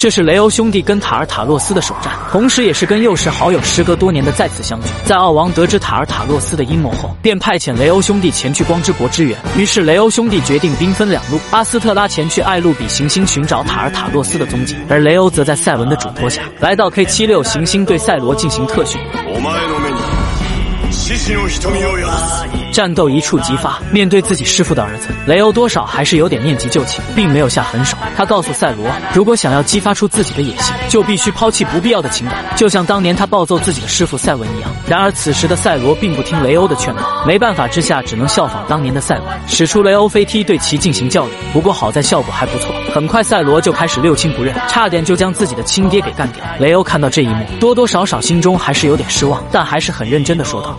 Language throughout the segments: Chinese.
这是雷欧兄弟跟塔尔塔洛斯的首战，同时也是跟幼时好友时隔多年的再次相聚。在奥王得知塔尔塔洛斯的阴谋后，便派遣雷欧兄弟前去光之国支援。于是雷欧兄弟决定兵分两路，阿斯特拉前去艾露比行星寻找塔尔塔洛斯的踪迹，而雷欧则在赛文的嘱托下来到 K 七六行星对赛罗进行特训。战斗一触即发，面对自己师父的儿子雷欧，多少还是有点念及旧情，并没有下狠手。他告诉赛罗，如果想要激发出自己的野心，就必须抛弃不必要的情感，就像当年他暴揍自己的师父赛文一样。然而此时的赛罗并不听雷欧的劝告，没办法之下，只能效仿当年的赛文，使出雷欧飞踢对其进行教育。不过好在效果还不错，很快赛罗就开始六亲不认，差点就将自己的亲爹给干掉。雷欧看到这一幕，多多少少心中还是有点失望，但还是很认真的说道。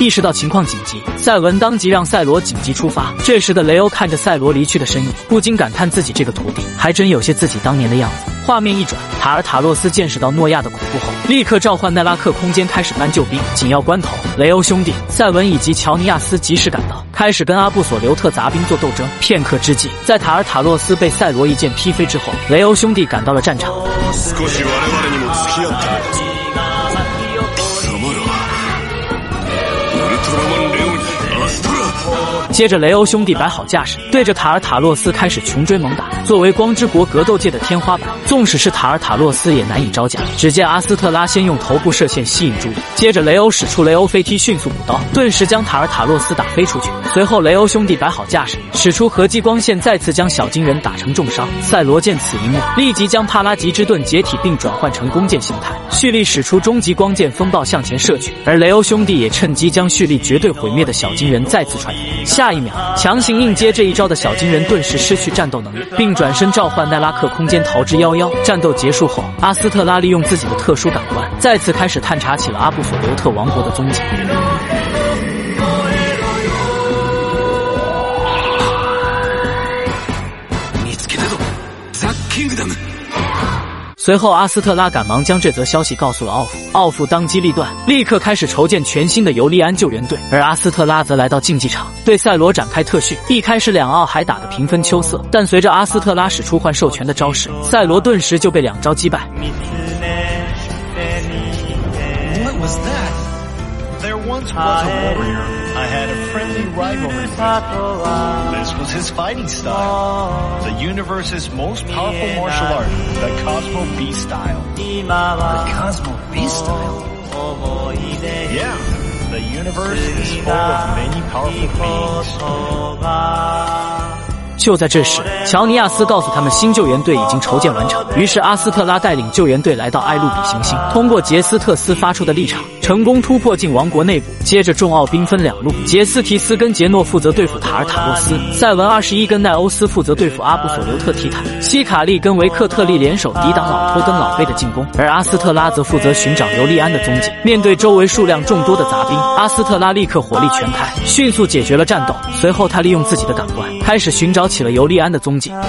意识到情况紧急，赛文当即让赛罗紧急出发。这时的雷欧看着赛罗离去的身影，不禁感叹自己这个徒弟还真有些自己当年的样子。画面一转，塔尔塔洛斯见识到诺亚的恐怖后，立刻召唤奈拉克空间开始搬救兵。紧要关头，雷欧兄弟、赛文以及乔尼亚斯及时赶到，开始跟阿布索留特杂兵做斗争。片刻之际，在塔尔塔洛斯被赛罗一剑劈飞之后，雷欧兄弟赶到了战场。接着，雷欧兄弟摆好架势，对着塔尔塔洛斯开始穷追猛打。作为光之国格斗界的天花板，纵使是塔尔塔洛斯也难以招架。只见阿斯特拉先用头部射线吸引注意，接着雷欧使出雷欧飞踢，迅速补刀，顿时将塔尔塔洛斯打飞出去。随后，雷欧兄弟摆好架势，使出合击光线，再次将小金人打成重伤。赛罗见此一幕，立即将帕拉吉之盾解体，并转换成弓箭形态，蓄力使出终极光剑风暴向前射去。而雷欧兄弟也趁机将蓄力绝对毁灭的小金人再次踹飞。下下一秒，强行硬接这一招的小金人顿时失去战斗能力，并转身召唤奈拉克空间逃之夭夭。战斗结束后，阿斯特拉利用自己的特殊感官，再次开始探查起了阿布索留特王国的踪迹。随后，阿斯特拉赶忙将这则消息告诉了奥夫，奥夫当机立断，立刻开始筹建全新的尤利安救援队。而阿斯特拉则来到竞技场，对赛罗展开特训。一开始，两奥还打得平分秋色，但随着阿斯特拉使出幻兽拳的招式，赛罗顿时就被两招击败。What was that? once was a warrior. I had a friendly rivalry with. This was his fighting style. The universe's most powerful martial art, the Cosmo Beast style. The Cosmo Beast style? Yeah. The universe is full of many powerful beings. 就在这时，乔尼亚斯告诉他们，新救援队已经筹建完成。于是阿斯特拉带领救援队来到艾露比行星，通过杰斯特斯发出的立场， 成功突破进王国内部。接着众奥兵分两路，杰斯提斯跟杰诺负责对付塔尔塔洛斯，赛文二十一跟奈欧斯负责对付阿布索留特提坦，希卡利跟维克特利联手抵挡老托跟老贝的进攻，而阿斯特拉则负责寻找尤利安的踪迹。面对周围数量众多的杂兵，阿斯特拉立刻火力全开，迅速解决了战斗。随后他利用自己的感官，开始寻找。起了尤利安的踪迹。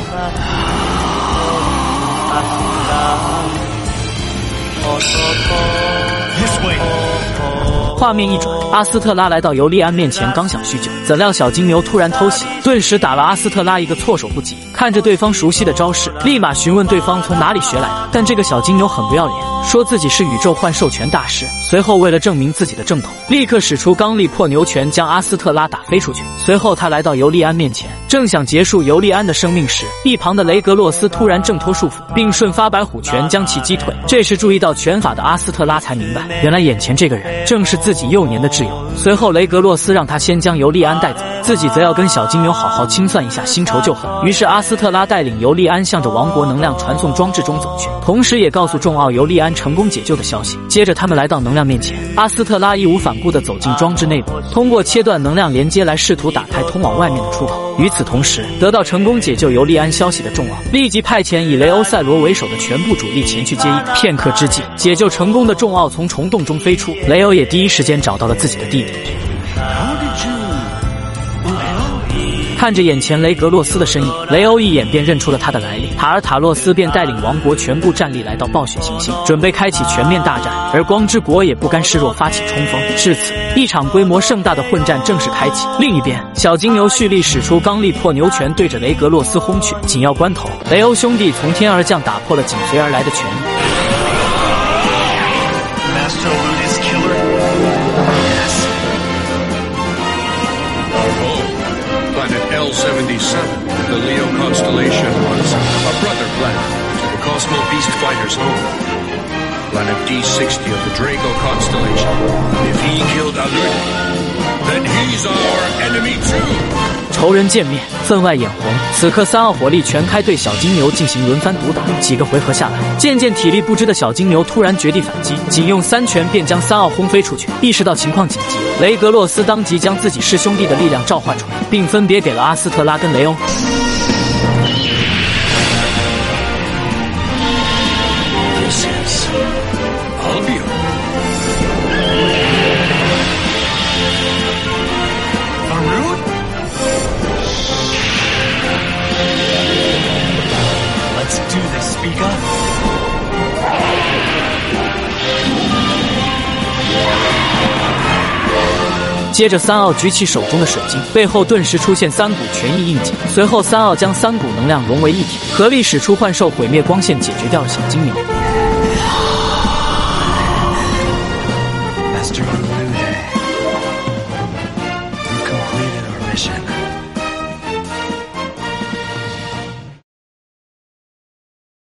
为。画面一转，阿斯特拉来到尤利安面前，刚想叙旧，怎料小金牛突然偷袭，顿时打了阿斯特拉一个措手不及。看着对方熟悉的招式，立马询问对方从哪里学来的。但这个小金牛很不要脸，说自己是宇宙幻兽拳大师。随后为了证明自己的正统，立刻使出刚力破牛拳，将阿斯特拉打飞出去。随后他来到尤利安面前，正想结束尤利安的生命时，一旁的雷格洛斯突然挣脱束缚，并瞬发白虎拳将其击退。这时注意到拳法的阿斯特拉才明白，原来眼前这个人正是自自己幼年的挚友。随后雷格洛斯让他先将尤利安带走，自己则要跟小金牛好好清算一下新仇旧恨。于是阿斯。特拉带领尤利安向着王国能量传送装置中走去，同时也告诉众奥尤利安成功解救的消息。接着他们来到能量面前，阿斯特拉义无反顾地走进装置内部，通过切断能量连接来试图打开通往外面的出口。与此同时，得到成功解救尤利安消息的众奥立即派遣以雷欧塞罗为首的全部主力前去接应。片刻之际，解救成功的众奥从虫洞中飞出，雷欧也第一时间找到了自己的弟弟。看着眼前雷格洛斯的身影，雷欧一眼便认出了他的来历。塔尔塔洛斯便带领王国全部战力来到暴雪行星，准备开启全面大战。而光之国也不甘示弱，发起冲锋。至此，一场规模盛大的混战正式开启。另一边，小金牛蓄力使出刚力破牛拳，对着雷格洛斯轰去。紧要关头，雷欧兄弟从天而降，打破了紧随而来的全力。L77, the Leo constellation was a brother planet to the Cosmo Beast Fighter's home. Planet D60 of the Drago constellation. If he killed Alun, then he's our enemy too. 仇人见面，分外眼红。此刻，三奥火力全开，对小金牛进行轮番毒打。几个回合下来，渐渐体力不支的小金牛突然绝地反击，仅用三拳便将三奥轰飞出去。意识到情况紧急，雷格洛斯当即将自己师兄弟的力量召唤出来，并分别给了阿斯特拉跟雷欧。接着，三奥举起手中的水晶，背后顿时出现三股权益印记。随后，三奥将三股能量融为一体，合力使出幻兽毁灭光线，解决掉了小精灵。